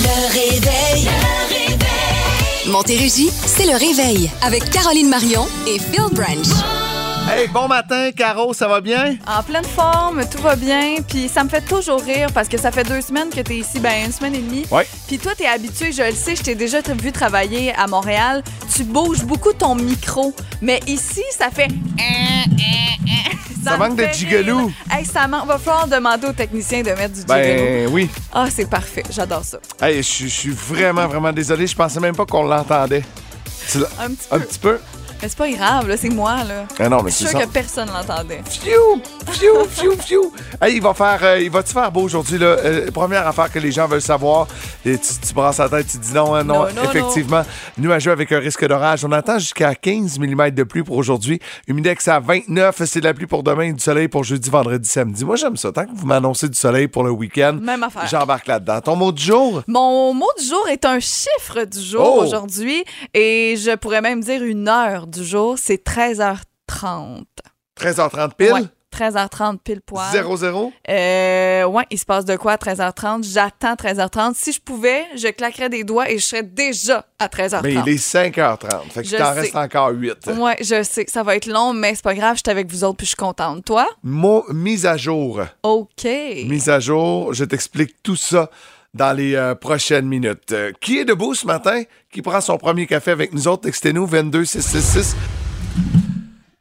Le réveil. Le réveil. Montérégie, c'est le réveil avec Caroline Marion et Phil Branch. Hey, bon matin, Caro, ça va bien? En pleine forme, tout va bien. Puis ça me fait toujours rire parce que ça fait deux semaines que tu es ici, ben une semaine et demie. Ouais. Puis toi, tu es habitué, je le sais, je t'ai déjà vu travailler à Montréal. Tu bouges beaucoup ton micro. Mais ici, ça fait. Ça manque de rire. Hey, ça manque. Va falloir demander aux techniciens de mettre du gigalou. Ben oui. Ah, c'est parfait. J'adore ça. Hey, je suis- vraiment, vraiment désolé. Je pensais même pas qu'on l'entendait. Tu l'as- Un petit peu. Un petit peu? Mais c'est pas grave, là, c'est moi, là. Ah non, mais Je suis ça. que personne l'entendait. Fiou, fiou, fiou, fiou. Hey, il va faire, euh, il va-tu faire beau aujourd'hui, là? Euh, première affaire que les gens veulent savoir, et tu, tu brasses la tête, tu dis non, hein, non, Non, non, effectivement. Nuageux avec un risque d'orage. On attend jusqu'à 15 mm de pluie pour aujourd'hui. Humidex à 29, c'est de la pluie pour demain du soleil pour jeudi, vendredi, samedi. Moi, j'aime ça. Tant que vous m'annoncez du soleil pour le week-end, Même affaire. j'embarque là-dedans. Ton mot du jour? Mon mot du jour est un chiffre du jour Oh! aujourd'hui et je pourrais même dire une heure du jour. C'est 13h30. 13h30 pile? Ouais, 13h30 pile poil. 0-0? Euh, ouais, il se passe de quoi à 13h30? J'attends 13h30. Si je pouvais, je claquerais des doigts et je serais déjà à 13h30. Mais il est 5h30. Fait que Je t'en reste encore 8. Ouais, je sais, ça va être long, mais c'est pas grave, je suis avec vous autres puis je suis contente. Toi? Mise à jour. OK. Mise à jour, je t'explique tout ça dans les euh, prochaines minutes. Euh, qui est debout ce matin? Qui prend son premier café avec nous autres? Textez-nous 22666.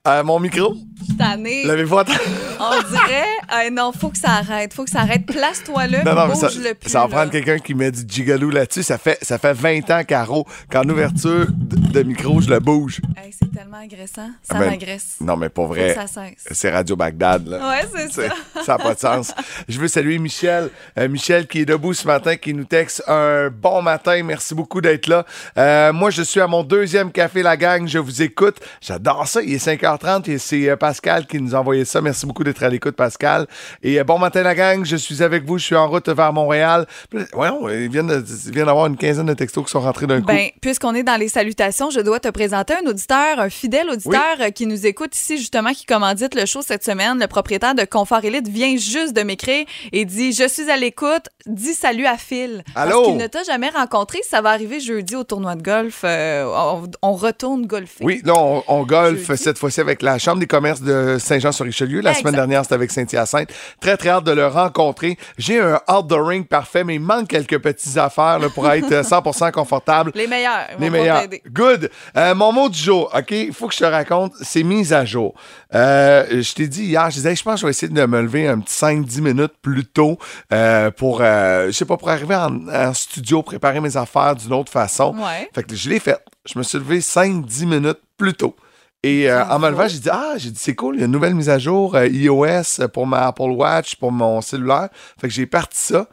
Euh, mon micro, tannée. l'avez-vous? On dirait, euh, non, faut que ça arrête, faut que ça arrête. Place-toi là, Non, non, mais ça, bouge-le plus. ça va prendre quelqu'un qui met du gigalou là-dessus. Ça fait, ça fait 20 ans, Caro, qu'en ouverture de, de micro, je le bouge. Hey, c'est tellement agressant. Ça Ah ben, m'agresse. Non, mais pour vrai, ça c'est Radio Bagdad. Là. Ouais, c'est ça. Ça n'a pas de sens. Je veux saluer Michel. Euh, Michel qui est debout ce matin, qui nous texte un bon matin. Merci beaucoup d'être là. Euh, moi, je suis à mon deuxième café, la gang. Je vous écoute. J'adore ça. Il est 5h30 et c'est euh, Pascal qui nous a envoyé ça. Merci beaucoup d'être à l'écoute, Pascal. Et euh, bon matin, la gang. Je suis avec vous. Je suis en route vers Montréal. Ouais, il vient d'avoir une quinzaine de textos qui sont rentrés d'un coup. Ben, puisqu'on est dans les salutations, je dois te présenter un auditeur, un fidèle auditeur euh, qui nous écoute ici, justement, qui commandite le show cette semaine. Le propriétaire de Confort Elite vient juste de m'écrire et dit Je suis à l'écoute, dis salut à Phil. Allô? Parce qu'il ne t'a jamais rencontré. Ça va arriver jeudi au tournoi de golf. Euh, on, on retourne golfer. Oui, là, on, on golfe cette fois-ci avec la Chambre des commerces de Saint-Jean-sur-Richelieu. La Exact. semaine dernière, c'était avec Saint-Hyacinthe. Très, très hâte de le rencontrer. J'ai un outdooring parfait, mais il manque quelques petites affaires là, pour être euh, 100% confortable. Les meilleurs. Les meilleurs. Good. Euh, mon mot du jour, OK? Il faut que je te raconte. C'est mise à jour. Euh, je t'ai dit hier, je disais, je pense que je vais essayer de me lever un petit 5-10 minutes plus tôt euh, pour, euh, je sais pas, pour arriver en, en studio, préparer mes affaires d'une autre façon. Ouais. Fait que je l'ai fait. Je me suis levé 5-10 minutes plus tôt. Et euh, en me levant, j'ai dit, ah, j'ai dit, c'est cool, il y a une nouvelle mise à jour euh, iOS pour ma Apple Watch, pour mon cellulaire. Fait que j'ai parti ça.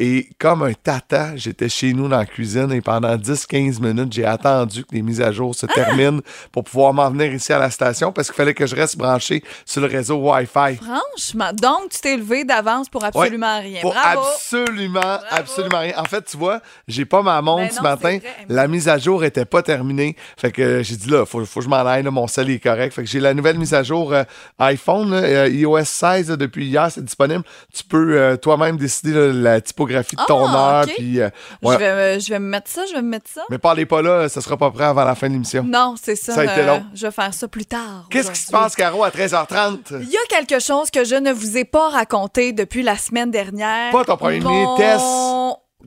Et comme un tata, j'étais chez nous dans la cuisine et pendant 10-15 minutes, j'ai attendu que les mises à jour se Ah! terminent pour pouvoir m'en venir ici à la station parce qu'il fallait que je reste branché sur le réseau Wi-Fi. Franchement, donc tu t'es levé d'avance pour absolument rien. Pour Bravo. absolument, absolument rien. En fait, tu vois, j'ai pas ma montre Ben ce matin. La mise à jour était pas terminée. Fait que j'ai dit là, faut, faut que je m'en aille, là, mon sel est correct. Fait que j'ai la nouvelle mise à jour euh, iPhone, là, euh, iOS 16 là, depuis hier, c'est disponible. Tu peux euh, toi-même décider la de ton Ah, heure. ok. Puis, euh, ouais. je, vais, me- je vais me mettre ça, je vais me mettre ça. Mais parlez pas là, ça sera pas prêt avant la fin de l'émission. Non, c'est ça. Ça a été euh, long. Je vais faire ça plus tard. Qu'est-ce qui se passe, Caro, à 13h30? Il y a quelque chose que je ne vous ai pas raconté depuis la semaine dernière. Pas ton premier Mon- test?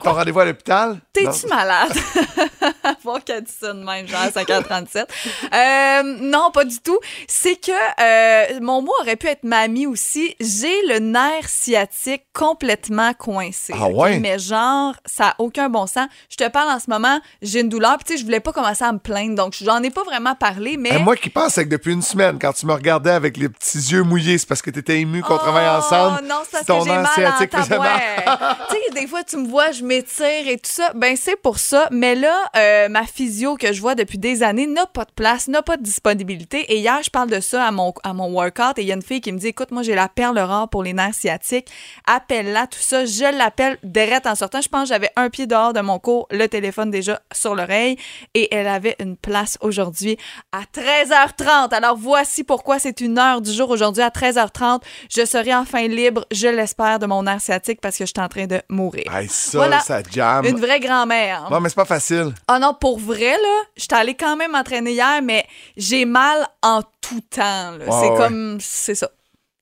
Ton rendez-vous à l'hôpital? T'es-tu malade? Voir qu'elle dit ça de même, genre à 5h37. Euh, non, pas du tout. C'est que euh, mon mot aurait pu être mamie aussi. J'ai le nerf sciatique complètement coincé. Ah ouais? Mais genre, ça n'a aucun bon sens. Je te parle en ce moment, j'ai une douleur. Puis tu sais, je voulais pas commencer à me plaindre. Donc, j'en ai pas vraiment parlé, mais... Moi qui pense que depuis une semaine, quand tu me regardais avec les petits yeux mouillés, c'est parce que tu étais ému qu'on Oh, travaille ensemble. Non, c'est parce ton que j'ai mal sciatique tu sais, des fois, tu me vois, je m'étire et tout ça. Ben, c'est pour ça. Mais là, euh, ma physio que je vois depuis des années n'a pas de place, n'a pas de disponibilité. Et hier, je parle de ça à mon, à mon workout et il y a une fille qui me dit, écoute, moi, j'ai la perle rare pour les nerfs sciatiques. Appelle-la, tout ça. Je l'appelle direct en sortant. Je pense que j'avais un pied dehors de mon cours, le téléphone déjà sur l'oreille. Et elle avait une place aujourd'hui à 13h30. Alors, voici pourquoi c'est une heure du jour aujourd'hui à 13h30. Je serai enfin libre, je l'espère, de mon nerf sciatique parce que je suis en train de mourir. Hey, ça, Voilà. ça. Une vraie grand-mère. Ouais, mais c'est pas facile. Ah non, pour vrai, là, j'étais allée quand même m'entraîner hier, mais j'ai mal en tout temps. là. C'est ouais. comme, c'est ça.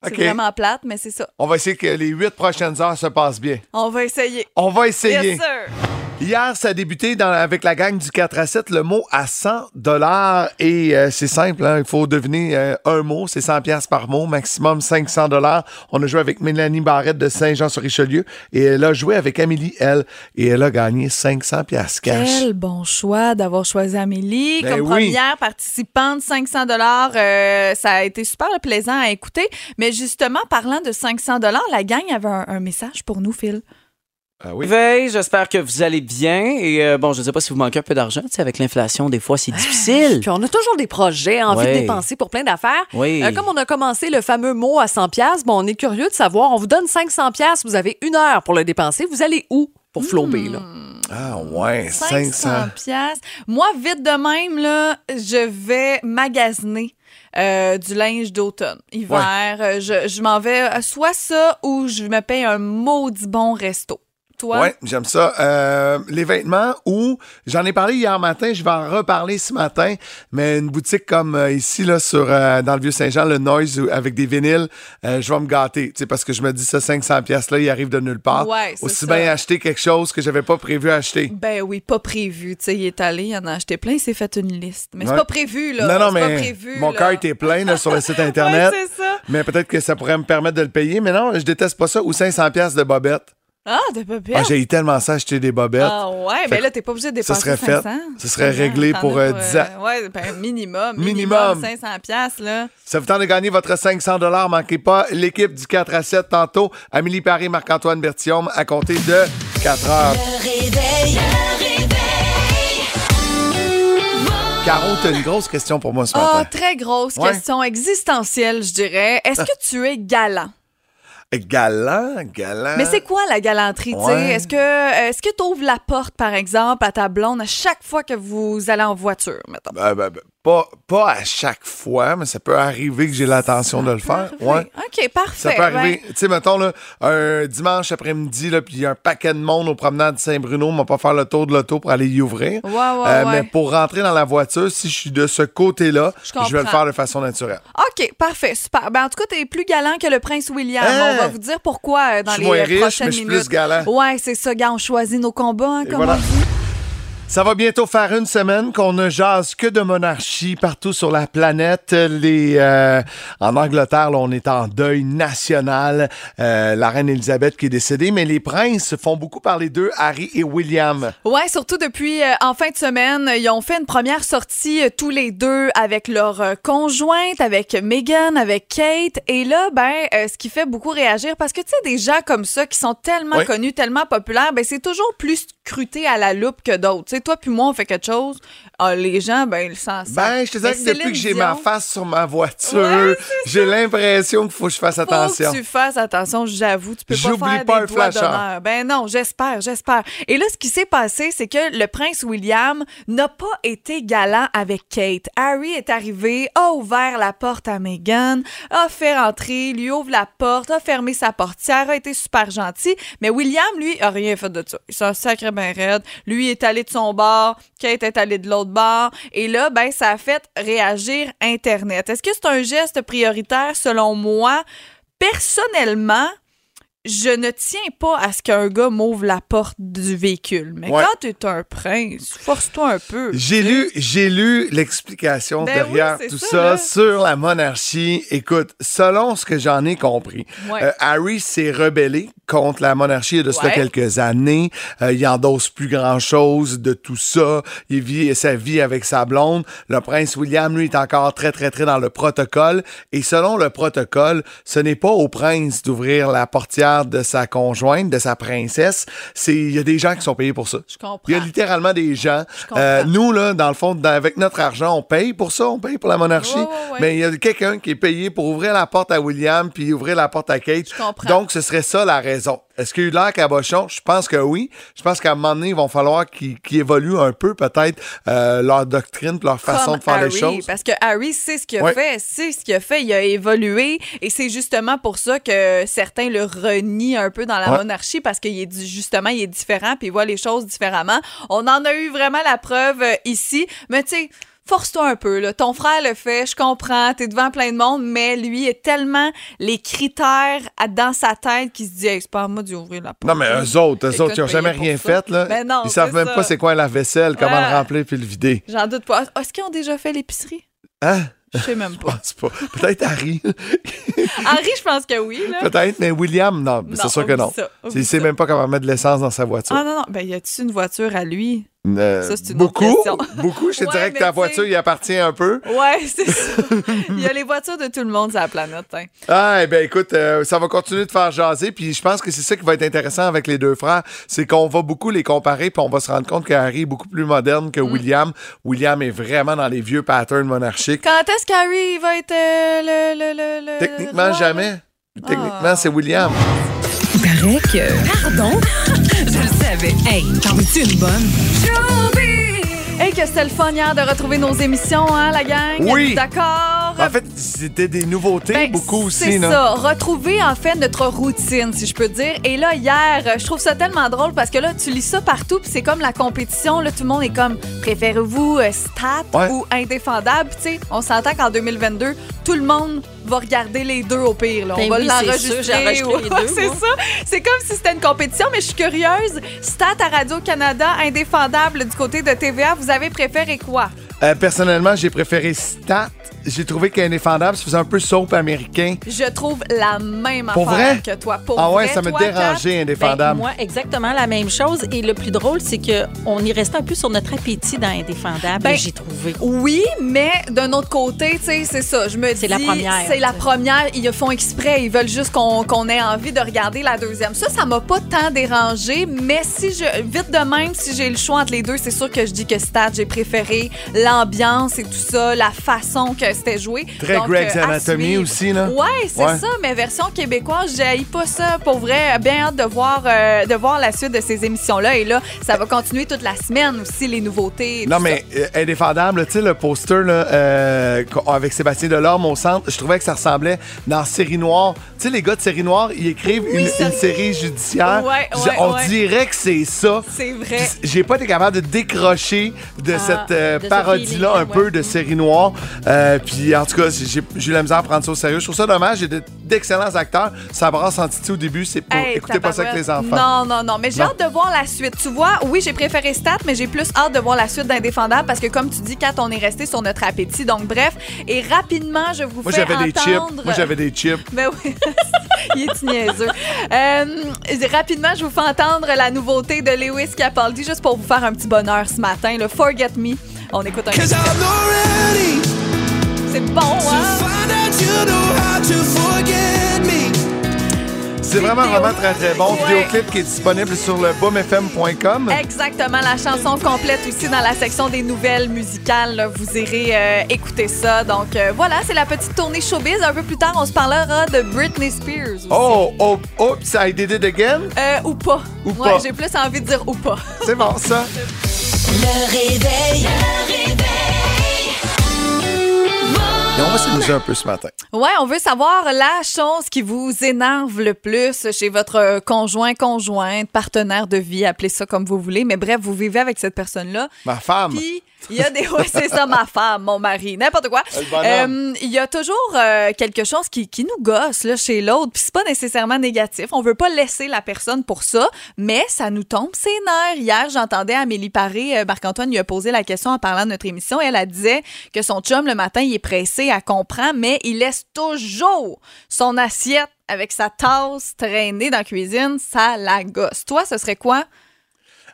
C'est OK. vraiment plate, mais c'est ça. On va essayer que les huit prochaines heures se passent bien. On va essayer. On va essayer. Yes, sir. Hier, ça a débuté dans- avec la gang du 4 à 7, le mot à 100 dollars. Et euh, c'est simple, hein, il faut deviner euh, un mot, c'est 100 pièces par mot, maximum 500 dollars. On a joué avec Mélanie Barrette de Saint-Jean-sur-Richelieu et elle a joué avec Amélie, elle, et elle a gagné 500 pièces cash. Quel bon choix d'avoir choisi Amélie Ben comme oui. première participante, 500 dollars. ça a été super plaisant à écouter. Mais justement, parlant de 500 dollars, la gang avait un, un message pour nous, Phil. Ah oui. Veille, j'espère que vous allez bien. Et euh, bon, je ne sais pas si vous manquez un peu d'argent. Tu sais, avec l'inflation, des fois, c'est difficile. Puis on a toujours des projets, envie Ouais. de dépenser pour plein d'affaires. Oui. Euh, comme on a commencé le fameux mot à 100 pièces, bon, on est curieux de savoir, on vous donne 500 pièces, vous avez une heure pour le dépenser, vous allez où pour flamber là? Ah ouais, 500 500. piastres. Moi, vite de même, là, je vais magasiner. euh, du linge d'automne, hiver. Euh, Je, je m'en vais soit ça ou je me paye un maudit bon resto. Toi? Ouais, j'aime ça. Euh, les vêtements ou j'en ai parlé hier matin, je vais en reparler ce matin, mais une boutique comme euh, ici là sur euh, dans le vieux Saint-Jean, le Noise où- avec des vinyles, euh, je vais me gâter, tu sais parce que je me dis ça 500 pièces là, il arrive de nulle part. Ouais, c'est Aussi ça. bien acheter quelque chose que j'avais pas prévu acheter. Ben oui, pas prévu. Tu sais, il est allé, il en a acheté plein, il s'est fait une liste. Mais Ouais. c'est pas prévu, là. non non C'est pas mais prévu, mon cœur était plein là, sur le site internet. Ouais, c'est ça. mais peut-être que ça pourrait me permettre de le payer, mais non, je déteste pas ça ou 500 pièces de bobettes. Ah, de pas Ah, j'ai tellement ça acheter des bobettes. Ah ouais, Fait ben là, t'es pas obligé de ça dépenser serait fait. 500. Ce serait réglé pour, euh, 10 ans. Ouais, ben minimum. Minimum. Minimum. 500 piastres, là. Ça vous tente de gagner votre 500 Manquez pas l'équipe du 4 à 7 tantôt. Amélie Paris, Marc-Antoine Berthiaume à compter de 4 heures. Le réveil. Le réveil. Caro, t'as une grosse question pour moi ce Ah, matin. très grosse Ouais. question existentielle, je dirais. Est-ce que tu es galant? Galant, galant. Mais c'est quoi la galanterie, tu sais? Est-ce que est-ce que tu ouvres la porte, par exemple, à ta blonde à chaque fois que vous allez en voiture, mettons? Ben, ben, ben, pas, pas à chaque fois, mais ça peut arriver que j'ai l'intention de le faire. Ouais. OK, parfait. Ça peut arriver. Ben, Tu sais, mettons, là, un dimanche après-midi, puis il y a un paquet de monde au promenade Saint-Bruno, on va pas faire le tour de l'auto pour aller y ouvrir. Ouais, ouais, Euh, ouais. Mais pour rentrer dans la voiture, si je suis de ce côté-là, Je vais le faire de façon naturelle. OK, parfait, super. Ben, en tout cas, t'es plus galant que le prince William. Hein? On va vous dire pourquoi euh, dans Je suis les moins riche, prochaines mais je suis minutes. plus galant. Ouais, c'est ça, gars, on choisit nos combats, hein, comme voilà. on dit. Ça va bientôt faire une semaine qu'on ne jase que de monarchie partout sur la planète. Les, euh, en Angleterre, là, on est en deuil national. Euh, la reine Elisabeth qui est décédée, mais les princes font beaucoup parler d'eux, Harry et William. Ouais, surtout depuis euh, en fin de semaine, ils ont fait une première sortie euh, tous les deux avec leur euh, conjointe, avec Meghan, avec Kate. Et là, ben, euh, ce qui fait beaucoup réagir, parce que tu sais, des gens comme ça qui sont tellement Oui. connus, tellement populaires, ben c'est toujours plus à la loupe que d'autres. Tu sais, toi puis moi, on fait quelque chose, ah, les gens, ben, ils s'en savent. Ben, je te dirais que depuis Céline que j'ai Dion, ma face sur ma voiture, Ouais, j'ai l'impression qu'il faut que je fasse Faut attention. que tu fasses attention, j'avoue. Tu peux pas faire pas des doigts d'honneur. Ben non, j'espère, j'espère. Et là, ce qui s'est passé, c'est que le prince William n'a pas été galant avec Kate. Harry est arrivé, a ouvert la porte à Meghan, a fait rentrer, lui ouvre la porte, a fermé sa portière, a été super gentil. Mais William, lui, a rien fait de ça. Il s'en sacré ben raide. Lui est allé de son bord, Kate est allée de l'autre Et là, ben, ça a fait réagir Internet. Est-ce que c'est un geste prioritaire selon moi? Personnellement, je ne tiens pas à ce qu'un gars m'ouvre la porte du véhicule. Mais Ouais. quand t'es un prince, force-toi un peu. J'ai lu, j'ai lu l'explication Ben derrière oui, tout ça, sur la monarchie. Écoute, selon ce que j'en ai compris, Ouais. euh, Harry s'est rebellé contre la monarchie il y a de cela Ouais. quelques années. Euh, il endosse plus grand-chose de tout ça. Il vit sa vie avec sa blonde. Le prince William, lui, est encore très, très, très dans le protocole. Et selon le protocole, ce n'est pas au prince d'ouvrir la portière de sa conjointe, de sa princesse. C'est, il y a des gens qui sont payés pour ça. Je comprends. Il y a littéralement des gens. Euh, nous, là, dans le fond, dans- avec notre argent, on paye pour ça, on paye pour la monarchie. Ouais, ouais, ouais. Mais il y a quelqu'un qui est payé pour ouvrir la porte à William puis ouvrir la porte à Kate. Je comprends. Donc, ce serait ça la raison. Est-ce qu'il y a eu l'air cabochon? Je pense que oui. Je pense qu'à un moment donné, il va falloir qu'ils évoluent un peu, peut-être, euh, leur doctrine leur façon de faire Harry, les choses. Parce que Harry sait ce qu'il a Ouais. fait, sait ce qu'il a fait, il a évolué et c'est justement pour ça que certains le renient un peu dans la Ouais. monarchie parce qu'il est justement il est différent puis il voit les choses différemment. On en a eu vraiment la preuve euh, ici, mais tu sais Force-toi un peu, là. Ton frère le fait, je comprends, t'es devant plein de monde, mais lui est tellement les critères à- dans sa tête qu'il se dit, hey, c'est pas à moi d'y ouvrir la porte. Non, mais eux autres, eux autres, ils n'ont jamais rien fait, là. Ben non, ils savent c'est même ça. pas c'est quoi la vaisselle, comment Ah. le remplir puis le vider. J'en doute pas. Est-ce qu'ils ont déjà fait l'épicerie? Hein? Je sais même Je pas. pense pas. Peut-être Harry. Henri, je pense que oui. Peut-être, mais William, non. c'est Non, sûr que non. ça, Il sait même pas comment mettre de l'essence dans sa voiture. Ah non, non. Ben, y a-tu une voiture à lui? Euh, Ça, c'est une autre beaucoup, question. beaucoup. Je te Ouais, dirais que ta voiture y appartient un peu. Ouais, c'est ça. Il y a les voitures de tout le monde sur la planète. hein. Ah, eh ben écoute, euh, ça va continuer de faire jaser. Puis je pense que c'est ça qui va être intéressant avec les deux frères, c'est qu'on va beaucoup les comparer, puis on va se rendre compte que Harry est beaucoup plus moderne Mm. que William. William est vraiment dans les vieux patterns monarchiques. Quand est-ce qu'Harry va être euh, le, le, le, le- Techniquement, le jamais. Techniquement, c'est William. Il paraît que. Pardon? Savais. Hey, t'en veux-tu une bonne? Hey, que c'était le fun hier de retrouver nos émissions, hein, la gang? Oui. D'accord. En fait, c'était des nouveautés, Ben, beaucoup aussi. C'est ça. Retrouver, en fait, notre routine, si je peux dire. Et là, hier, je trouve ça tellement drôle parce que là, tu lis ça partout, puis c'est comme la compétition. Là, tout le monde est comme, préférez-vous euh, stat Ouais. ou indéfendable? Tu sais, on s'entend qu'en 2022, tout le monde va regarder les deux au pire. là. On Ben va oui, c'est sûr, j'ai l'enregistrer. enregistré les deux, c'est moi. ça. C'est comme si c'était une compétition, mais je suis curieuse. Stat à Radio-Canada, indéfendable du côté de TVA, vous avez préféré quoi? Euh, personnellement, j'ai préféré Stat. J'ai trouvé qu'Indéfendable, ça faisait un peu soap américain. Je trouve la même Pour affaire vrai? que toi. Pour ah ouais, vrai, ça me toi, dérangeait, Ben, Indéfendable. moi, exactement la même chose. Et le plus drôle, c'est qu'on y restait un peu sur notre appétit dans Indéfendable, Ben, j'ai trouvé. Oui, mais d'un autre côté, tu sais, c'est ça. Je me dis, C'est la première, C'est la première. Ils le font exprès. Ils veulent juste qu'on qu'on ait envie de regarder la deuxième. Ça, ça m'a pas tant dérangé. Mais si je, vite de même, si j'ai le choix entre les deux, c'est sûr que je dis que Stat, j'ai préféré l'ambiance et tout ça, la façon que c'était joué. Très Donc, Greg's euh, Anatomy aussi, là. Ouais, c'est Ouais. ça. Mais version québécoise, j'ai pas ça. Pour vrai, bien hâte de voir, euh, de voir la suite de ces émissions-là. Et là, ça va continuer toute la semaine aussi, les nouveautés. et Non, tout mais euh, indéfendable, tu sais, le poster là, avec Sébastien Delorme au centre, je trouvais que ça ressemblait dans Série Noire. Tu sais, les gars de Série Noire, ils écrivent une, une série judiciaire. Ouais, On dirait que c'est ça. C'est vrai. J'ai pas été capable de décrocher de Ah, cette de ce parodie-là un peu de série noire. Euh, puis en tout cas, j'ai eu la misère à prendre ça au sérieux. Je trouve ça dommage. J'ai de- d'excellents acteurs. Ça brasse en titi au début. C'est pour Hey, écoutez pas ça avec les enfants. Non, non, non. Mais j'ai hâte de voir la suite. Tu vois, oui, j'ai préféré Stat, mais j'ai plus hâte de voir la suite d'Indéfendable parce que, comme tu dis, Kat, on est resté sur notre appétit. Donc, bref. Et rapidement, je vous Moi, fais j'avais des chips. entendre... Moi, j'avais des chips. Oui, il est niaiseux. Euh, rapidement, je vous fais entendre la nouveauté de Lewis Capaldi, juste pour vous faire un petit bonheur ce matin. Le Forget Me. On écoute un. C'est bon, hein? C'est vraiment, vraiment très, très bon. Ouais. Vidéoclip qui est disponible sur le boomfm.com. Exactement, la chanson complète aussi dans la section des nouvelles musicales. là. Vous irez euh, écouter ça. Donc euh, voilà, c'est la petite tournée showbiz. Un peu plus tard, on se parlera de Britney Spears. Aussi. Oh, oh, oops, I did it again? Euh, ou pas. Ou Ouais, pas. J'ai plus envie de dire ou pas. C'est bon, ça. Le réveil. Le réveil. Et on va s'amuser un peu ce matin. Ouais, on veut savoir la chose qui vous énerve le plus chez votre conjoint, conjointe, partenaire de vie, appelez ça comme vous voulez. Mais bref, vous vivez avec cette personne-là. Ma femme. Puis Il y a des. Ouais, c'est ça, ma femme, mon mari, n'importe quoi. Euh, Il y a toujours euh, quelque chose qui, qui nous gosse là, chez l'autre, puis c'est pas nécessairement négatif. On veut pas laisser la personne pour ça, mais ça nous tombe ses nerfs. Hier, j'entendais Amélie Paré, euh, Marc-Antoine lui a posé la question en parlant de notre émission. Elle, elle disait que son chum, le matin, il est pressé, elle comprend, mais il laisse toujours son assiette avec sa tasse traînée dans la cuisine. Ça la gosse. Toi, ce serait quoi?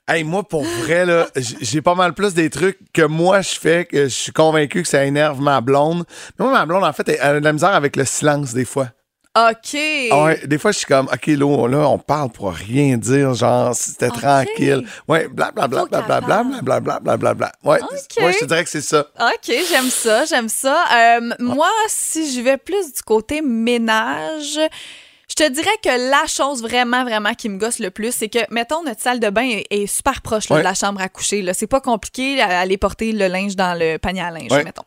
Hey, moi, pour vrai, là, j'ai pas mal plus des trucs que moi je fais, que je suis convaincu que ça énerve ma blonde. Mais moi, ma blonde, en fait, elle a de la misère avec le silence des fois. OK. Ah Ouais, des fois, je suis comme, OK, là, là, on parle pour rien dire, genre, c'était tranquille. Ouais, blablabla, blablabla, parle. blablabla, blablabla. Ouais, ouais, je te dirais que c'est ça. OK, j'aime ça, j'aime ça. Euh, Moi, si je vais plus du côté ménage, je te dirais que la chose vraiment, vraiment qui me gosse le plus, c'est que, mettons, notre salle de bain est, est super proche là, Ouais. de la chambre à coucher. C'est pas compliqué à aller porter le linge dans le panier à linge, Ouais. mettons.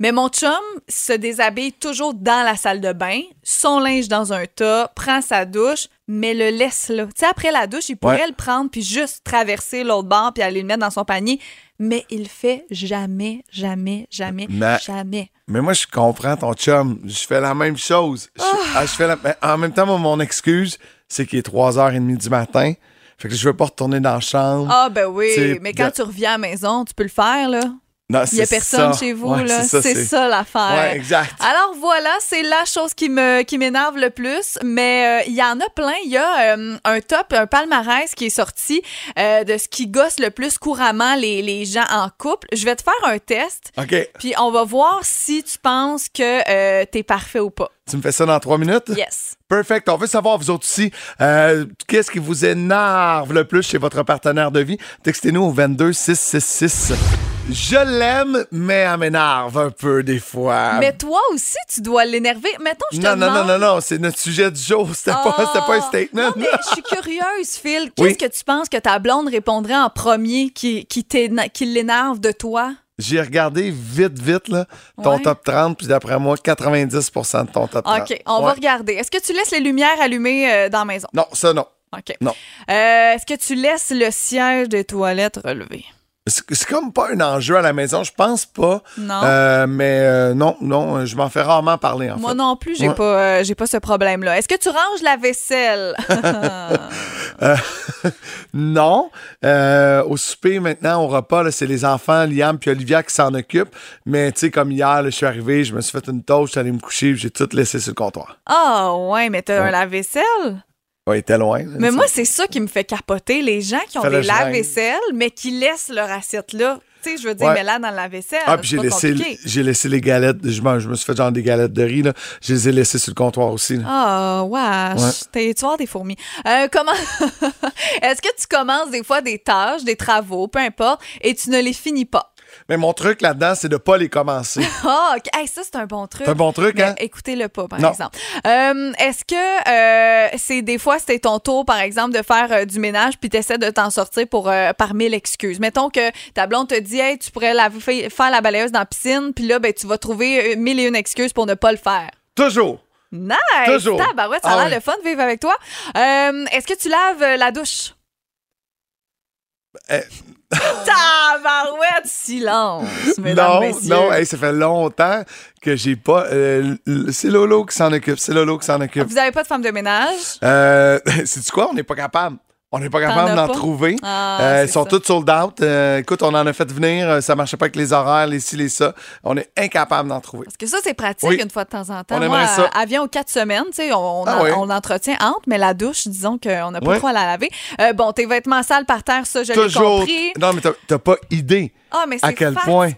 Mais mon chum se déshabille toujours dans la salle de bain, son linge dans un tas, prend sa douche, mais le laisse là. Tu sais, après la douche, il pourrait Ouais. le prendre puis juste traverser l'autre bord puis aller le mettre dans son panier. Mais il fait jamais, jamais, jamais, Mais- jamais. Mais moi, je comprends ton chum. Je fais la même chose. Je, ah, je fais la- en même temps, moi, mon excuse, c'est qu'il est 3h30 du matin. Fait que je veux pas retourner dans la chambre. Ah, ben oui, mais quand de- tu reviens à la maison, tu peux le faire, là. Non, Il y a personne ça. chez vous, Ouais, là. c'est ça, l'affaire. Ouais, exact. Alors voilà, c'est la chose qui me qui m'énerve le plus, mais euh, il y en a plein. Il y a euh, un top, un palmarès qui est sorti euh, de ce qui gosse le plus couramment les, les gens en couple. Je vais te faire un test, OK. puis on va voir si tu penses que t'es parfait ou pas. Tu me fais ça dans trois minutes? Yes. Perfect. On veut savoir, vous autres aussi, euh, qu'est-ce qui vous énerve le plus chez votre partenaire de vie? Textez-nous au 22666. Je l'aime, mais elle m'énerve un peu des fois. Mais toi aussi, tu dois l'énerver. Mettons, je te non, non, non, demande- non, non, c'est notre sujet du jour. C'était pas, c'était pas un statement. Non, mais je suis curieuse, Phil. Qu'est-ce Oui. que tu penses que ta blonde répondrait en premier qui, qui, qui l'énerve de toi? J'ai regardé vite, vite, là, ton Ouais. top 30, puis d'après moi, 90% de ton top 30. OK, on va regarder. Est-ce que tu laisses les lumières allumées euh, dans la maison? Non, ça, non. OK. Non. Euh, Est-ce que tu laisses le siège des toilettes relevé? C'est comme pas un enjeu à la maison, je pense pas. Non. Euh, mais euh, non, non, je m'en fais rarement parler, en Moi fait. non plus, j'ai Ouais. pas, euh, j'ai pas ce problème-là. Est-ce que tu ranges la vaisselle? Non. Au souper, maintenant, au repas, c'est les enfants, Liam puis Olivia qui s'en occupent. Mais tu sais, comme hier, là, je suis arrivé, je me suis fait une toast, allé me coucher, puis j'ai tout laissé sur le comptoir. Ah ouais, mais t'as Ouais. un lave-vaisselle? Ouais, était loin. Mais moi, c'est ça qui me fait capoter. Les gens qui ont des lave-vaisselle, mais qui laissent leur assiette là. Tu sais, je veux dire, Ouais. mais là, dans le lave-vaisselle, Ah, puis j'ai laissé, j'ai laissé les galettes. Je, mange- je me suis fait genre des galettes de riz. Là. Je les ai laissées sur le comptoir aussi. Ah, wesh. Ouais. T'es- Tu vas avoir des fourmis. Euh, comment. Est-ce que tu commences des fois des tâches, des travaux, peu importe, et tu ne les finis pas? Mais mon truc là-dedans, c'est de pas les commencer. Ah. Hey, ça, c'est un bon truc. C'est un bon truc, Mais hein? Écoutez-le pas, par Non. exemple. Euh, Est-ce que euh, c'est des fois, c'était ton tour, par exemple, de faire euh, du ménage, puis tu essaies de t'en sortir pour, par mille excuses? Mettons que ta blonde te dit, hey, tu pourrais laver- faire la balayeuse dans la piscine, puis là, ben, tu vas trouver mille et une excuses pour ne pas le faire. Toujours. Nice! Toujours. Tabarouette, ça a Ah l'air ouais. le fun de vivre avec toi. Est-ce que tu laves la douche? Euh, Tabarouette, silence, mesdames, non, messieurs. non, hey, ça fait longtemps que j'ai pas. euh, l- c'est Lolo qui s'en occupe. C'est Lolo qui s'en occupe. Vous avez pas de femme de ménage? Euh, C'est-tu quoi? On n'est pas capable. On n'est pas capable d'en trouver. Ah, Euh, ils sont ça. toutes sold out. Euh, écoute, on en a fait venir. euh, Ça marchait pas avec les horaires, les ci, les ça. On est incapable d'en trouver. Parce que ça, c'est pratique Oui. une fois de temps en temps. On Moi, aimerait ça. avion aux quatre semaines, tu sais, on, on, Ah en- on entretient entre, mais la douche, disons qu'on n'a pas trop à la laver. Euh, bon, tes vêtements sales par terre, ça, je l'ai Toujours. compris. Non, mais t'as- pas idée. Ah, mais à quel fatigant. point?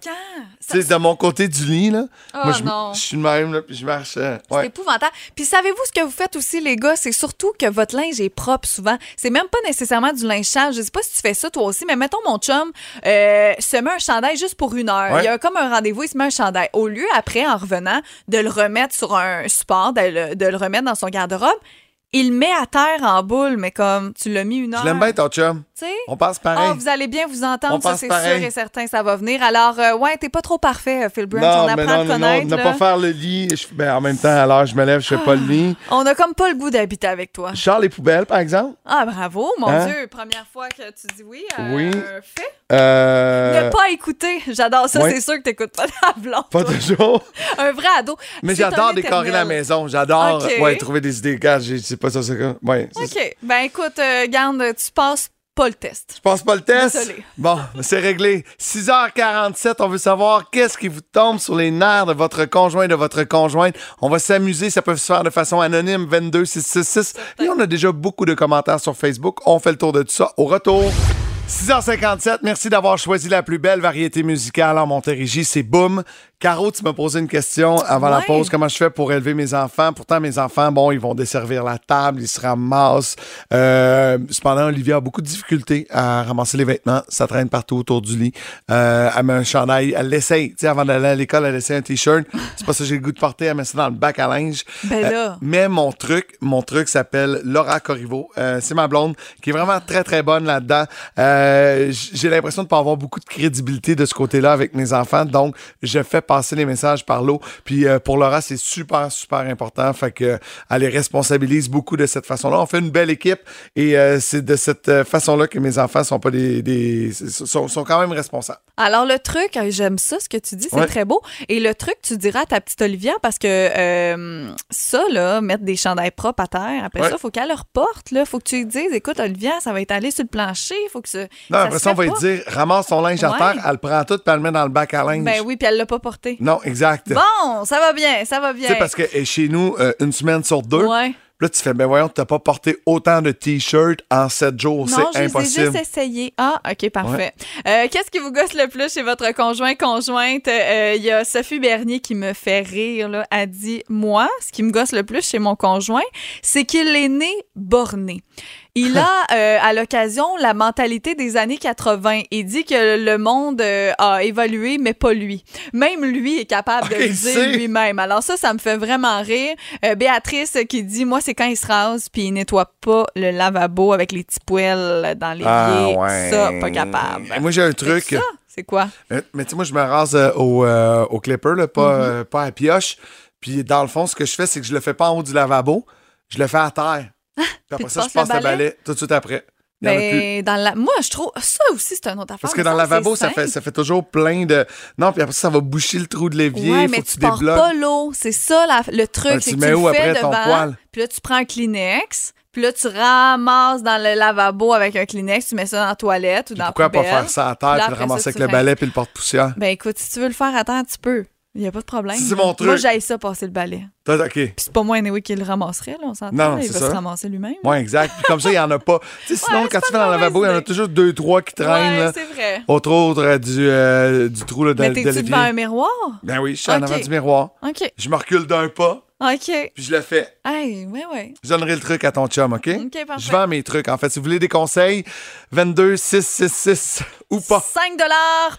Tu sais, de mon côté du lit, là, Oh, moi, je, non. je suis le même, là, puis je marche. euh, C'est ouais. épouvantable. Puis savez-vous ce que vous faites aussi, les gars? C'est surtout que votre linge est propre souvent. C'est même pas nécessairement du linge sale. Je sais pas si tu fais ça toi aussi, mais mettons mon chum euh, se met un chandail juste pour une heure. Ouais. Il y a comme un rendez-vous, il se met un chandail. Au lieu, après, en revenant, de le remettre sur un support, de le, de le remettre dans son garde-robe, il le met à terre en boule, mais comme tu l'as mis une heure. Je l'aime bien, ton chum. Tu tu sais? On passe pareil. Ah, vous allez bien vous entendre, On ça c'est sûr et certain, ça va venir. Alors, euh, ouais, t'es pas trop parfait, Phil Branch. non, on mais apprend non, à non, te non, connaître. ne là. pas faire le lit. Je- ben, en même temps, alors je me lève, je fais pas le lit. On a comme pas le goût d'habiter avec toi. Sors les poubelles, par exemple? Ah, bravo, mon Hein? Dieu. Première fois que tu dis oui. euh, Oui. Fait. Euh, Ne pas écouter. J'adore ça. C'est sûr que t'écoutes pas ta blonde. Pas toujours. Un vrai ado. Mais j'adore décorer la maison. J'adore Ok. ouais, trouver des idées. Regarde, c'est pas ça, c'est quoi? Ouais, c'est ça. OK. Ben écoute, euh, garde, tu passes pas le test. Je passe pas le test? Désolée. Bon, c'est réglé. 6h47, on veut savoir qu'est-ce qui vous tombe sur les nerfs de votre conjoint, de votre conjointe. On va s'amuser, ça peut se faire de façon anonyme, 22666. Et on a déjà beaucoup de commentaires sur Facebook. On fait le tour de tout ça au retour. 6h57, merci d'avoir choisi la plus belle variété musicale en Montérégie, c'est Boom. Caro, tu m'as posé une question avant la pause. Comment je fais pour élever mes enfants? Pourtant, mes enfants, bon, ils vont desservir la table, ils se ramassent. Euh, cependant, Olivia a beaucoup de difficultés à ramasser les vêtements. Ça traîne partout autour du lit. Euh, elle met un chandail. Elle l'essaye. Tu sais, avant d'aller à l'école, elle essaie un T-shirt. C'est pas ça que j'ai le goût de porter. Elle met ça dans le bac à linge. Ben Euh, mais mon truc, mon truc s'appelle Laura Corriveau. Euh, c'est ma blonde qui est vraiment très très bonne là-dedans. Euh, j- j'ai l'impression de pas avoir beaucoup de crédibilité de ce côté-là avec mes enfants, donc je fais passer les messages par l'eau. Puis euh, pour Laura, c'est super super important. Fait que euh, elle les responsabilise beaucoup de cette façon-là. On fait une belle équipe et euh, c'est de cette euh, façon-là que mes enfants sont pas des, des sont, sont quand même responsables. Alors, le truc, euh, j'aime ça, ce que tu dis, c'est Ouais. très beau. Et le truc, tu diras à ta petite Olivia, parce que euh, ça, là, mettre des chandails propres à terre, après Ouais. ça, faut qu'elle leur porte, là. Faut que tu lui dises, écoute, Olivia, ça va être allé sur le plancher, faut que ça. Non, ça après ça, on va lui dire ramasse ton linge à Ouais. terre, elle prend tout puis elle le met dans le bac à linge. Ben oui, puis elle l'a pas porté. Non, exact. Bon, ça va bien, ça va bien. Tu sais, parce que chez nous, euh, une semaine sur deux, Ouais. là, tu fais, ben voyons, tu n'as pas porté autant de t-shirts en sept jours. Non, C'est je les ai impossible. juste essayés. Ah, OK, parfait. Euh, Qu'est-ce qui vous gosse le plus chez votre conjoint, conjointe? Euh, Il y a Sophie Bernier qui me fait rire. Là. Elle dit, moi, ce qui me gosse le plus chez mon conjoint, c'est qu'il est né borné. Il a, euh, à l'occasion, la mentalité des années 80. Il dit que le monde euh, a évolué, mais pas lui. Même lui est capable de le dire lui-même. Alors ça, ça me fait vraiment rire. Euh, Béatrice qui dit, moi, c'est quand il se rase puis il nettoie pas le lavabo avec les petits poêles dans l'évier. Ah, ouais. Ça, pas capable. Moi, j'ai un truc. C'est ça? C'est quoi? Mais tu sais, moi, je me rase au, au clipper, là, pas, Mm-hmm. pas à pioche. Puis, dans le fond, ce que je fais, c'est que je le fais pas en haut du lavabo. Je le fais à terre. Puis après ça, je passe le balai? tout de suite après. Ben, dans la... Moi, je trouve... Ça aussi, c'est un autre affaire. Parce que dans le lavabo, ça fait, ça fait toujours plein de. Non, puis après ça, ça va boucher le trou de l'évier. Ouais, faut mais que tu, pars débloques. pas l'eau. C'est ça la- le truc. Ben, c'est tu que mets tu où le fais après ton devant, poêle? Puis là, tu prends un Kleenex. Puis là, tu ramasses dans le lavabo avec un Kleenex. Tu mets ça dans la toilette ou dans la Pourquoi pas faire ça à terre Puis puis le ça, ramasser avec le balai puis le porte-poussière? Ben écoute, si tu veux le faire à terre, tu peux. Il n'y a pas de problème. C'est mon truc. Moi, j'aille ça passer le balai. OK. Puis c'est pas moi, anyway, qui le ramasserait, là, on s'entend. Non, il va ça. se ramasser lui-même. Oui, exact. Puis comme ça, il n'y en a pas. Tu sais, sinon, Ouais, quand tu fais dans le lavabo, il y en a toujours deux, trois qui traînent. Ouais, c'est vrai. Autre autre euh, du, euh, du trou là, de, Mais de t'es-tu l'évier. devant un miroir? Ben oui, je suis en avant du miroir. OK. Je me recule d'un pas, OK. puis je le fais. Hey, ouais, ouais. Je donnerai le truc à ton chum, OK? OK, parfait. Je vends mes trucs. En fait, si vous voulez des conseils, 22 666 ou pas. 5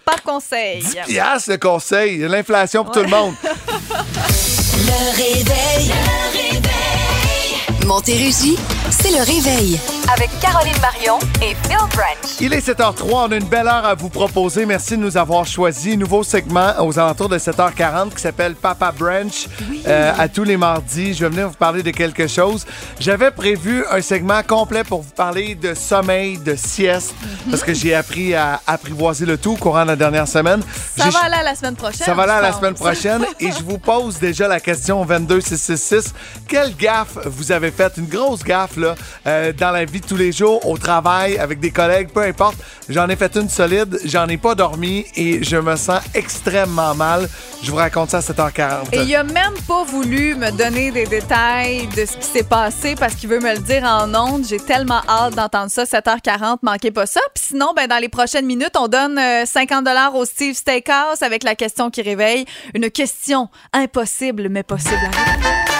par conseil. 10 piastres le conseil. L'inflation pour tout le monde. Le réveil. Le réveil. Montérégie, c'est le réveil. Avec Caroline Marion et Phil Branch. Il est 7h03. On a une belle heure à vous proposer. Merci de nous avoir choisi. Nouveau segment aux alentours de 7h40 qui s'appelle Papa Branch. Euh, à tous les mardis, je vais venir vous parler de quelque chose. J'avais prévu un segment complet pour vous parler de sommeil, de sieste, parce que j'ai appris à apprivoiser le tout au courant de la dernière semaine. Ça va aller à la semaine prochaine. Ça va aller à je la pense. semaine prochaine et je vous pose déjà la question 22666. Quelle gaffe vous avez faite? Une grosse gaffe là, euh, dans la vie de tous les jours, au travail, avec des collègues, peu importe. J'en ai fait une solide, j'en ai pas dormi et je me sens extrêmement mal. Je vous raconte ça à 7h40. Et il a même pas voulu me donner des détails de ce qui s'est passé parce qu'il veut me le dire en ondes. J'ai tellement hâte d'entendre ça. 7h40, manquez pas ça. Puis sinon, ben, dans les prochaines minutes, on donne euh, 50 au Steve Steakhouse avec la question qui réveille. Une question impossible, mais possible à répondre.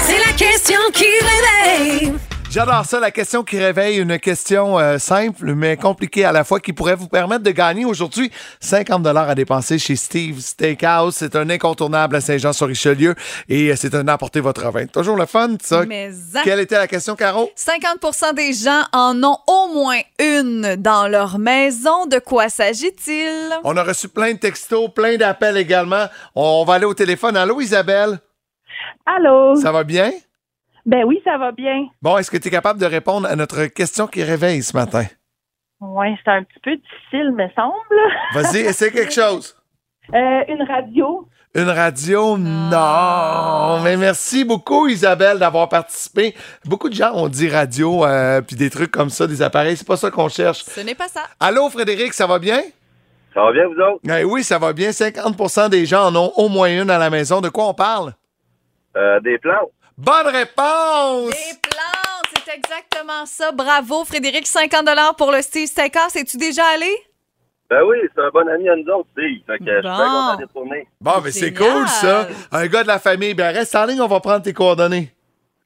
C'est la question qui réveille. J'adore ça, la question qui réveille une question euh, simple mais compliquée à la fois qui pourrait vous permettre de gagner aujourd'hui 50 dollars à dépenser chez Steve Steakhouse. C'est un incontournable à Saint-Jean-sur-Richelieu et euh, c'est un apporter votre vin. Toujours le fun, ça. Mais Quelle était la question, Caro? 50% des gens en ont au moins une dans leur maison. De quoi s'agit-il? On a reçu plein de textos, plein d'appels également. On va aller au téléphone. Allô, Isabelle? Allô? Ça va bien? Ben oui, ça va bien. Bon, est-ce que tu es capable de répondre à notre question qui réveille ce matin? Oui, c'est un petit peu difficile, me semble. Vas-y, essaie quelque chose. Euh, une radio. Une radio? Non! Mais merci beaucoup, Isabelle, d'avoir participé. Beaucoup de gens ont dit radio, euh, puis des trucs comme ça, des appareils. C'est pas ça qu'on cherche. Ce n'est pas ça. Allô, Frédéric, ça va bien? Ça va bien, vous autres? Eh oui, ça va bien. 50% des gens en ont au moins une à la maison. De quoi on parle? Euh, des plantes. Bonne réponse! Des plantes, c'est exactement ça. Bravo, Frédéric. 50 pour le Steve Steakhouse. Es-tu déjà allé? Ben oui, c'est un bon ami à nous autres, Steve. Fait que je suis Bon. content d'être. Bon, mais c'est Génial. cool, ça. Un gars de la famille. Ben, reste en ligne, on va prendre tes coordonnées.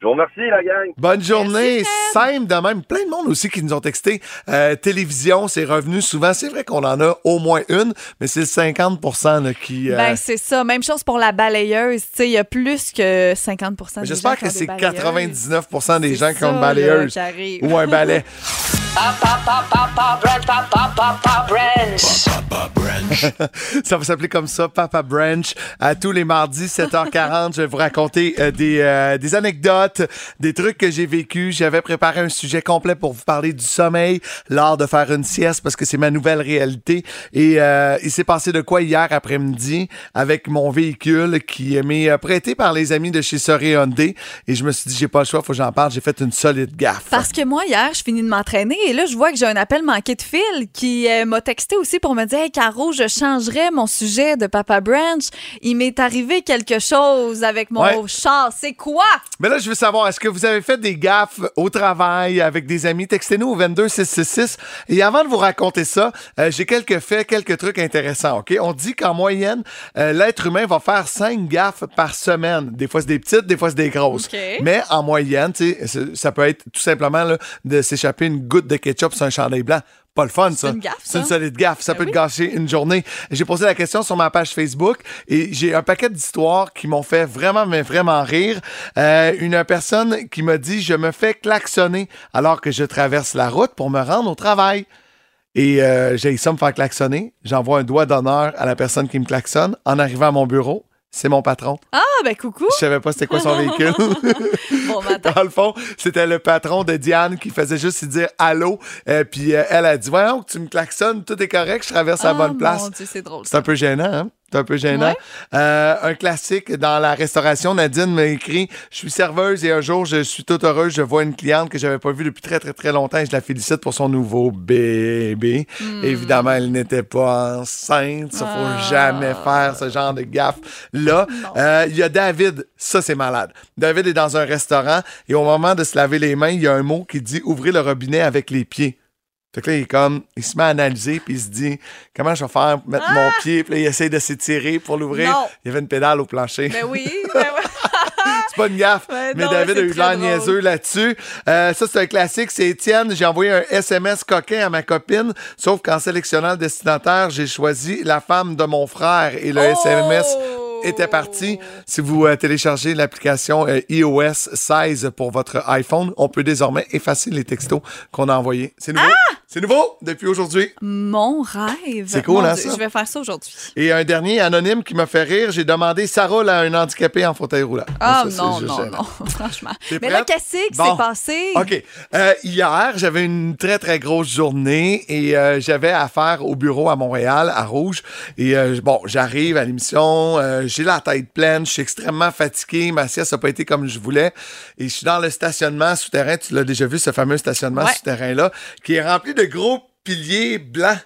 Je vous remercie, la gang. Bonne journée. Simple de même. Plein de monde aussi qui nous ont texté. Euh, télévision, c'est revenu souvent. C'est vrai qu'on en a au moins une, mais c'est le 50 là, qui. euh, Ben, c'est ça. Même chose pour la balayeuse. Tu sais, il y a plus que 50 des gens J'espère qui que c'est balayeuses. 99% des gens qui ont une balayeuse ou un balai. Ça va s'appeler comme ça, Papa Branch. À tous les mardis, 7h40, je vais vous raconter euh, des, euh, des anecdotes, des trucs que j'ai vécus. J'avais préparé un sujet complet pour vous parler du sommeil, l'art de faire une sieste, parce que c'est ma nouvelle réalité. Et euh, il s'est passé de quoi hier après-midi avec mon véhicule qui m'est euh, prêté par les amis de chez Soré Hyundai. Et je me suis dit, j'ai pas le choix, faut que j'en parle. J'ai fait une solide gaffe. Parce que moi, hier, je finis de m'entraîner et là, je vois que j'ai un appel manqué de fil qui euh, m'a texté aussi pour me dire Hey, Caro, je changerais mon sujet de Papa Branch. Il m'est arrivé quelque chose avec mon Ouais. char. C'est quoi? Mais là, je veux savoir, est-ce que vous avez fait des gaffes au travail avec des amis? Textez-nous au 22666. Et avant de vous raconter ça, euh, j'ai quelques faits, quelques trucs intéressants, OK? On dit qu'en moyenne, euh, l'être humain va faire cinq gaffes par semaine. Des fois, c'est des petites, des fois, c'est des grosses. Mais en moyenne, ça peut être tout simplement là, de s'échapper une goutte de ketchup sur un chandail blanc. Pas le fun, ça. une gaffe, C'est une solide gaffe. Ça Ben peut oui. te gâcher une journée. J'ai posé la question sur ma page Facebook et j'ai un paquet d'histoires qui m'ont fait vraiment, mais vraiment rire. Euh, une personne qui m'a dit Je me fais klaxonner alors que je traverse la route pour me rendre au travail. Et euh, j'ai ça me faire klaxonner. J'envoie un doigt d'honneur à la personne qui me klaxonne. En arrivant à mon bureau, c'est mon patron. Ah, ben coucou. Je savais pas c'était quoi son véhicule. Bon matin. Dans le fond, c'était le patron de Diane qui faisait juste dire allô. Euh, puis euh, elle a dit Voyons tu me klaxonnes, tout est correct, je traverse la Ah, bonne place. Dieu, c'est drôle. C'est un peu gênant, hein? C'est un peu gênant. Ouais. Euh, un classique dans la restauration, Nadine m'a écrit Je suis serveuse et un jour, je suis toute heureuse. Je vois une cliente que j'avais pas vue depuis très, très, très longtemps et je la félicite pour son nouveau bébé. Hmm. Évidemment, elle n'était pas enceinte. Ça, faut Ah. jamais faire ce genre de gaffe-là. Euh, Il y a David, ça, c'est malade. David est dans un restaurant et au moment de se laver les mains, il y a un mot qui dit Ouvrez le robinet avec les pieds. Fait que là, il est comme, il se met à analyser, puis il se dit, comment je vais faire pour mettre mon pied, puis là, il essaie de s'étirer pour l'ouvrir. Ah! Il y avait une pédale au plancher. Ben oui, ben oui. c'est pas une gaffe, mais non, David a eu l'air niaiseux là-dessus. Euh, ça, c'est un classique, c'est Étienne. J'ai envoyé un SMS coquin à ma copine, sauf qu'en sélectionnant le destinataire, j'ai choisi la femme de mon frère, et le SMS! Était parti. Si vous euh, téléchargez l'application euh, iOS 16 pour votre iPhone, on peut désormais effacer les textos qu'on a envoyés. C'est nouveau. Ah! C'est nouveau depuis aujourd'hui. Mon rêve. C'est cool, Mon hein, Dieu, ça? Je vais faire ça aujourd'hui. Et un dernier anonyme qui m'a fait rire, j'ai demandé ça roule à un handicapé en fauteuil roulant. Ah c'est non, non, gênant. non, franchement. Mais là, qu'est-ce qui s'est passé? OK. Euh, hier, j'avais une très, très grosse journée et euh, j'avais affaire au bureau à Montréal, à Rouge. Et euh, bon, j'arrive à l'émission, j'ai la tête pleine, je suis extrêmement fatigué, ma sieste n'a pas été comme je voulais. Et je suis dans le stationnement souterrain, tu l'as déjà vu, ce fameux stationnement Ouais. souterrain-là, qui est rempli de gros piliers blancs.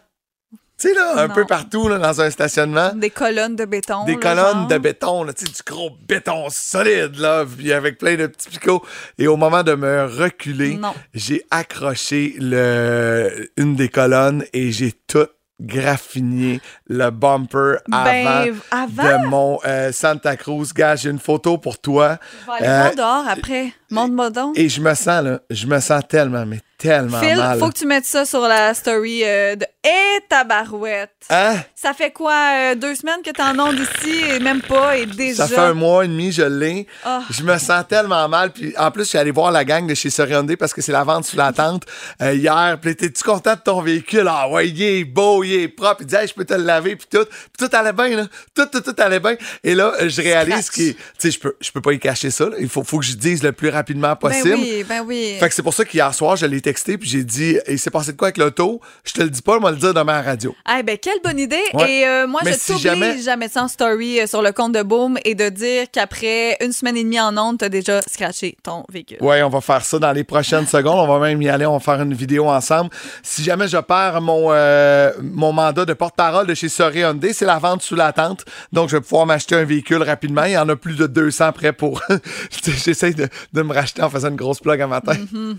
Tu sais, là, un Non. peu partout là, dans un stationnement. Des colonnes de béton. Des colonnes genre. de béton, là, tu sais, du gros béton solide, là, puis avec plein de petits picots. Et au moment de me reculer, j'ai accroché le, une des colonnes et j'ai tout graffiner le bumper avant, Ben, avant? de mon euh, Santa Cruz. Gars, j'ai une photo pour toi. Je vais aller Euh, dehors après. Montre-moi donc. et je me sens, là, je me sens tellement, mais tellement Phil, mal. faut que tu mettes ça sur la story euh, de Eh tabarouette! Hein? Ça fait quoi, euh, deux semaines que t'en ondes ici et même pas, et déjà? Ça fait un mois et demi, je l'ai. Ah. Je me sens tellement mal. Puis en plus, je suis allé voir la gang de chez Soriandé parce que c'est la vente sous la tente euh, hier. Puis t'es-tu content de ton véhicule? Ah ouais, il est beau, il est propre. Il dit, Hey, je peux te le laver. Puis tout. Puis tout allait bien, là. Tout, tout, tout allait bien. Et là, euh, je réalise que, tu sais, je peux, je peux pas y cacher ça. là. Il faut, faut que je dise le plus rapidement possible. Ben oui, ben oui. Fait que c'est pour ça qu'hier soir, je l'ai texté, puis j'ai dit, il s'est passé de quoi avec l'auto? Je te le dis pas, on va le dire demain à la radio. Ah ben quelle bonne idée Ouais. et euh, moi Mais je si t'oblige jamais- jamais en story euh, sur le compte de Boom et de dire qu'après une semaine et demie en ondes t'as déjà scratché ton véhicule. Ouais, on va faire ça dans les prochaines secondes. On va même y aller. On va faire une vidéo ensemble. Si jamais je perds mon, euh, mon mandat de porte-parole de chez Soré Hyundai, c'est la vente sous la tente. Donc, je vais pouvoir m'acheter un véhicule rapidement. Il y en a plus de 200 prêts pour. J'essaie de, de me racheter en faisant une grosse plug un matin.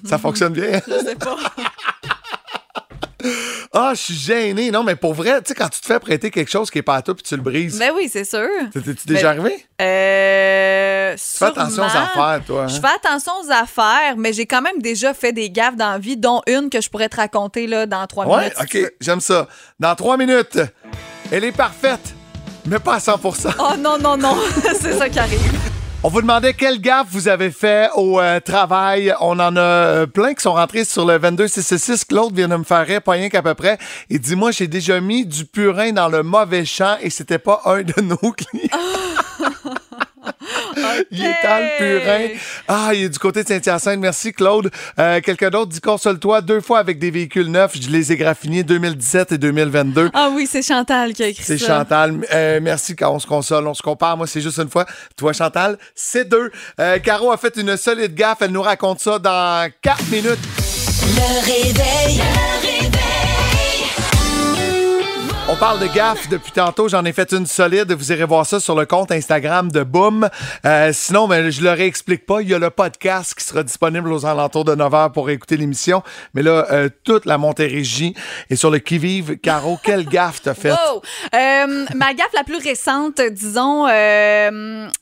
Ça fonctionne bien. Mm-hmm, Je sais pas. Ah, je suis gêné. Non, mais pour vrai, tu sais, quand tu te fais prêter quelque chose qui est pas à toi puis tu le brises. ben oui, c'est sûr. T'es-tu déjà Ben, arrivé? Euh, Tu fais attention aux affaires, toi. hein? Je fais attention aux affaires, mais j'ai quand même déjà fait des gaffes dans la vie, dont une que je pourrais te raconter là, dans trois Ouais, minutes. si tu OK, j'aime ça. Dans trois minutes, elle est parfaite, mais pas à 100% Oh non, non, non, c'est ça qui arrive. On vous demandait quelle gaffe vous avez fait au euh, travail. On en a euh, plein qui sont rentrés sur le 22666. Claude vient de me faire rire, pas rien qu'à peu près. Il dit, moi, j'ai déjà mis du purin dans le mauvais champ et c'était pas un de nos clients. Il est dans le purin. Ah, il est du côté de Saint-Hyacinthe. Merci, Claude. Euh, Quelqu'un d'autre dit console-toi deux fois avec des véhicules neufs. Je les ai graffinés 2017 et 2022. Ah oui, c'est Chantal qui a écrit ça. C'est Chantal. Euh, merci quand on se console, on se compare. Moi, c'est juste une fois. Toi, Chantal, c'est deux. Euh, Caro a fait une solide gaffe. Elle nous raconte ça dans quatre minutes. Le réveil. Le réveil. On parle de gaffe depuis tantôt. J'en ai fait une solide. Vous irez voir ça sur le compte Instagram de Boom. Euh, sinon, ben, je le réexplique pas. Il y a le podcast qui sera disponible aux alentours de 9h pour écouter l'émission. Mais là, euh, toute la Montérégie est sur le qui-vive. Caro, quelle gaffe t'as faite? Wow! Euh, ma gaffe la plus récente, disons,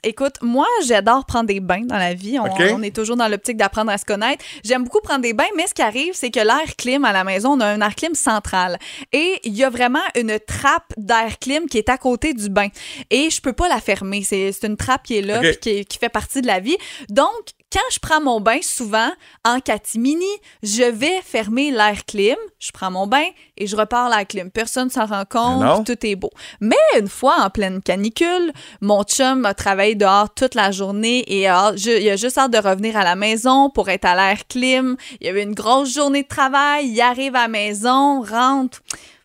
écoute, moi, j'adore prendre des bains dans la vie. On, on est toujours dans l'optique d'apprendre à se connaître. J'aime beaucoup prendre des bains, mais ce qui arrive, c'est que l'air clim à la maison, on a un air clim central. Et il y a vraiment une trappe d'air clim qui est à côté du bain. Et je peux pas la fermer. C'est une trappe qui est là, OK. puis qui, fait partie de la vie. Donc, quand je prends mon bain, souvent, en catimini, je vais fermer l'air clim, je prends mon bain et je repars l'air clim. Personne s'en rend compte, tout est beau. Mais une fois en pleine canicule, mon chum a travaillé dehors toute la journée et a, il a juste hâte de revenir à la maison pour être à l'air clim. Il y avait une grosse journée de travail, il arrive à la maison, rentre.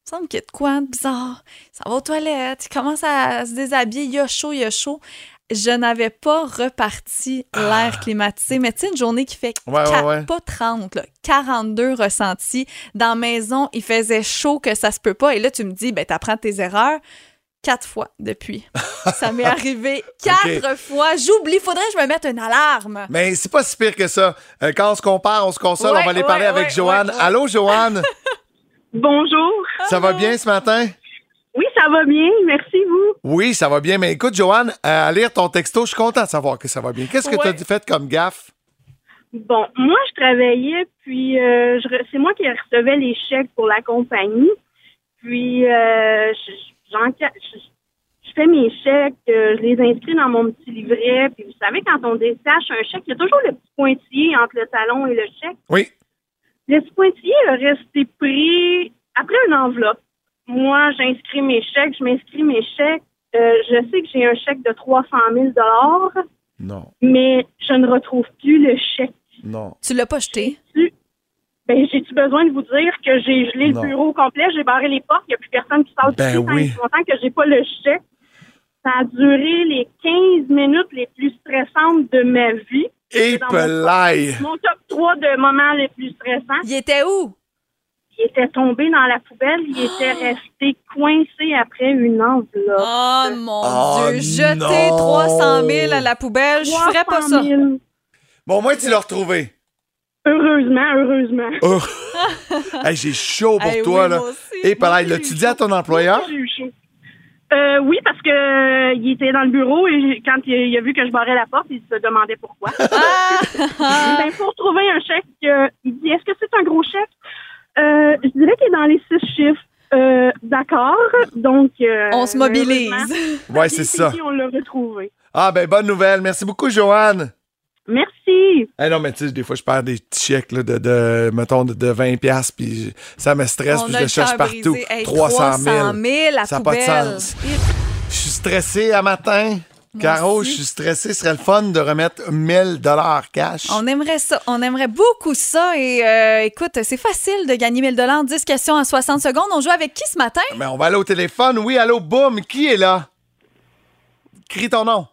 Il me semble qu'il y a de quoi de bizarre. Ça va aux toilettes, il commence à se déshabiller, il y a chaud, il y a chaud. Je n'avais pas reparti l'air climatisé, mais tu sais, une journée qui fait Ouais, ouais, quat- ouais. pas 30, là, 42 ressentis. Dans la maison, il faisait chaud que ça se peut pas. Et là, tu me dis, ben, t'apprends tes erreurs. Quatre fois depuis. Ça m'est arrivé quatre fois. J'oublie. Faudrait que je me mette une alarme. Mais c'est pas si pire que ça. Euh, quand on se compare, on se console. Ouais, on va aller ouais, parler avec Joanne. Allô, Joanne? Bonjour. Ça va bien ce matin? Oui, ça va bien. Merci, vous. Oui, ça va bien. Mais écoute, Joanne, à lire ton texto, je suis content de savoir que ça va bien. Qu'est-ce que Ouais. tu as fait comme gaffe? Bon, moi, je travaillais, puis euh, c'est moi qui recevais les chèques pour la compagnie. Puis, euh, je- je fais mes chèques, euh, je les inscris dans mon petit livret. Puis, vous savez, quand on détache un chèque, il y a toujours le petit pointillé entre le talon et le chèque. Oui. Le petit pointillé a resté pris après une enveloppe. Moi, j'inscris mes chèques, je m'inscris mes chèques. Euh, je sais que j'ai un chèque de 300 000 Non, mais je ne retrouve plus le chèque. non. Tu l'as pas jeté? Ben, j'ai-tu besoin de vous dire que j'ai gelé Non. le bureau au complet, j'ai barré les portes, il n'y a plus personne qui passe Ben oui. longtemps que j'ai pas le chèque. Ça a duré les 15 minutes les plus stressantes de ma vie. Et mon, top 3 de moments les plus stressants. Il était où? Il était tombé dans la poubelle, il était resté coincé après une enveloppe. Oh mon Oh, Dieu, jeter non. 300 000 à la poubelle, je ferais pas ça. 300 000. Bon, au moins, tu l'as retrouvé. Heureusement, heureusement. Oh. Hey, j'ai chaud pour Hey, toi, oui, là. moi. Et Moi pareil, l'as-tu dit à ton employeur? J'ai eu chaud. Euh, oui, parce que euh, il était dans le bureau et quand il, il a vu que je barrais la porte, il se demandait pourquoi. ben, pour trouver un chèque, euh, il dit Est-ce que c'est un gros chèque Euh, Je dirais qu'il est dans les six chiffres. Euh, D'accord. Donc. euh, On se mobilise. Ouais, c'est ça. on l'a retrouvé. Ah, ben, bonne nouvelle. Merci beaucoup, Joanne. Merci. Eh non, mais tu sais, des fois, je perds des petits chèques, là, de, de, mettons, de, de 20$, piastres, puis ça me stresse, puis je le cherche partout. Hey, 300 000. 300 000 à ça n'a pas de sens. Je suis stressé à matin. Caro, je suis stressé. Ce serait le fun de remettre 1000 dollars cash. On aimerait ça. On aimerait beaucoup ça. Et euh, écoute, c'est facile de gagner 1000 dollars 10 questions en 60 secondes. On joue avec qui ce matin? Mais on va aller au téléphone. Oui, allô, boum. Qui est là? Crie ton nom.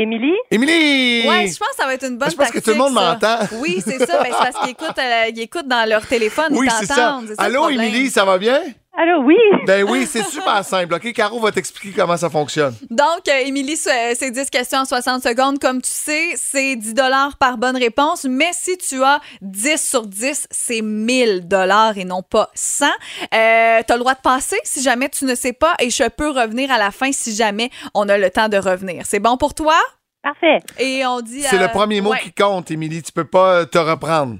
Émilie? Émilie! Ouais, je pense que ça va être une bonne Je pense que tout le monde tactique, m'entend. Oui, c'est ça. Ben, c'est parce qu'ils écoutent, euh, ils écoutent dans leur téléphone, Oui, c'est ça. ça Allô. Émilie, ça va bien? Allô, oui? Ben oui, c'est super simple. OK, Caro va t'expliquer comment ça fonctionne. Donc, euh, Émilie, c'est c'est 10 questions en 60 secondes. Comme tu sais, c'est 10 dollars par bonne réponse. Mais si tu as 10 sur 10, c'est 1000 dollars et non pas 100. Euh, tu as le droit de passer si jamais tu ne sais pas et je peux revenir à la fin si jamais on a le temps de revenir. C'est bon pour toi? Parfait. Et on dit... C'est euh, le premier mot ouais. qui compte, Émilie. Tu peux pas te reprendre.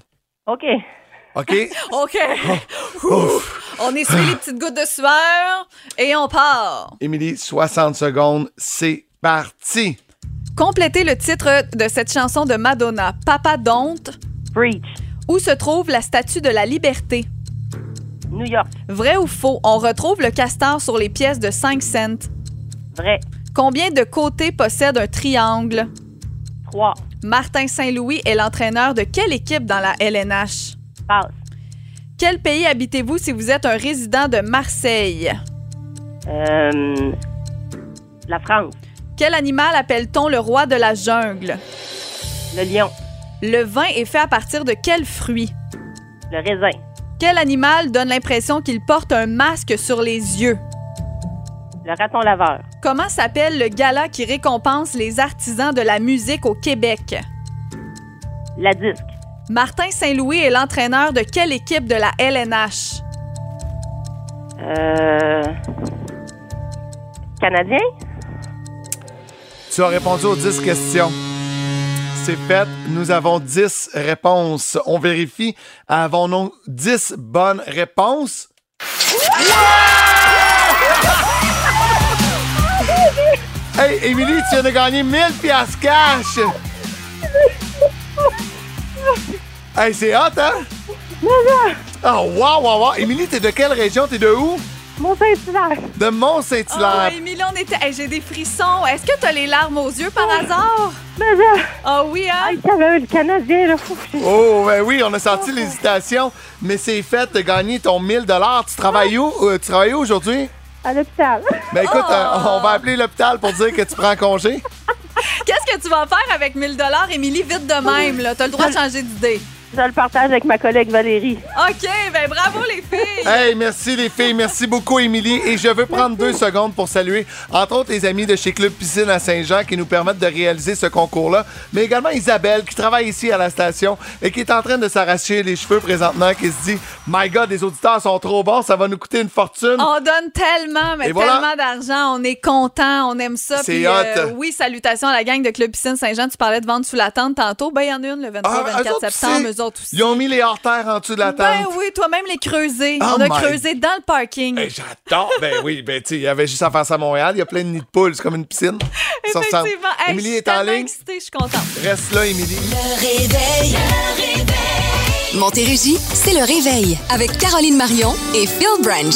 OK. OK? OK. Ouf. On essuie les petites gouttes de sueur et on part. Émilie, 60 secondes, c'est parti. Complétez le titre de cette chanson de Madonna, Papa Don't. Breach. Où se trouve la statue de la liberté? New York. Vrai ou faux? On retrouve le castor sur les pièces de 5 cents. Vrai. Combien de côtés possède un triangle? 3. Martin Saint-Louis est l'entraîneur de quelle équipe dans la LNH? Passe. Quel pays habitez-vous si vous êtes un résident de Marseille? Euh, la France. Quel animal appelle-t-on le roi de la jungle? Le lion. Le vin est fait à partir de quel fruit? Le raisin. Quel animal donne l'impression qu'il porte un masque sur les yeux? Le raton laveur. Comment s'appelle le gala qui récompense les artisans de la musique au Québec? La disque. Martin Saint-Louis est l'entraîneur de quelle équipe de la LNH? Euh, Canadien? Tu as répondu aux 10 questions. C'est fait. Nous avons 10 réponses. On vérifie. Avons-nous 10 bonnes réponses? Hey, Émilie, tu viens de gagner 1000 piastres cash! Hey, c'est hot, hein? Oh, wow, wow, wow! Émilie, t'es de quelle région? T'es de où? Mont-Saint-Hilaire. De Mont-Saint-Hilaire. Oh, Émilie, on était... hey, j'ai des frissons. Est-ce que tu as les larmes aux yeux par hasard? Mais là, Ah oui, hein? avait le Canadien, là. Oh, ben oui, on a senti l'hésitation, mais c'est fait, t'as gagné ton 1000 Tu travailles où? Euh, tu travailles où aujourd'hui? À l'hôpital. Ben écoute, Oh! euh, on va appeler l'hôpital pour dire que tu prends congé. Qu'est-ce que tu vas faire avec 1000 dollars, Émilie, vite de même, là? T'as le droit de changer d'idée. Je le partage avec ma collègue Valérie. OK, ben bravo les filles! Hey, merci les filles, merci beaucoup Émilie. Et je veux prendre deux secondes pour saluer, entre autres, les amis de chez Club Piscine à Saint-Jean qui nous permettent de réaliser ce concours-là, mais également Isabelle qui travaille ici à la station et qui est en train de s'arracher les cheveux présentement, qui se dit My God, les auditeurs sont trop bons, ça va nous coûter une fortune. On donne tellement, mais Et voilà. tellement d'argent. On est content, on aime ça. C'est Puis, hot. euh, oui, salutations à la gang de Club Piscine Saint-Jean. Tu parlais de vendre sous la tente tantôt. Ben, il y en a une le 23-24 Ah, septembre. Eux autres aussi. Ils ont mis les hors-terres en dessous de la tente. Ben oui, toi-même les creuser. Oh on a my- creusé dans le parking. Hey, J'adore. Ben oui, ben tu sais, il y avait juste à faire ça à Montréal. Il y a plein de nids de poules, c'est comme une piscine. Effectivement. Hey, Émilie je suis est en ligne. excitée, je suis contente. Reste là, Émilie. réveil. Montérégie, c'est le réveil avec Caroline Marion et Phil Branch.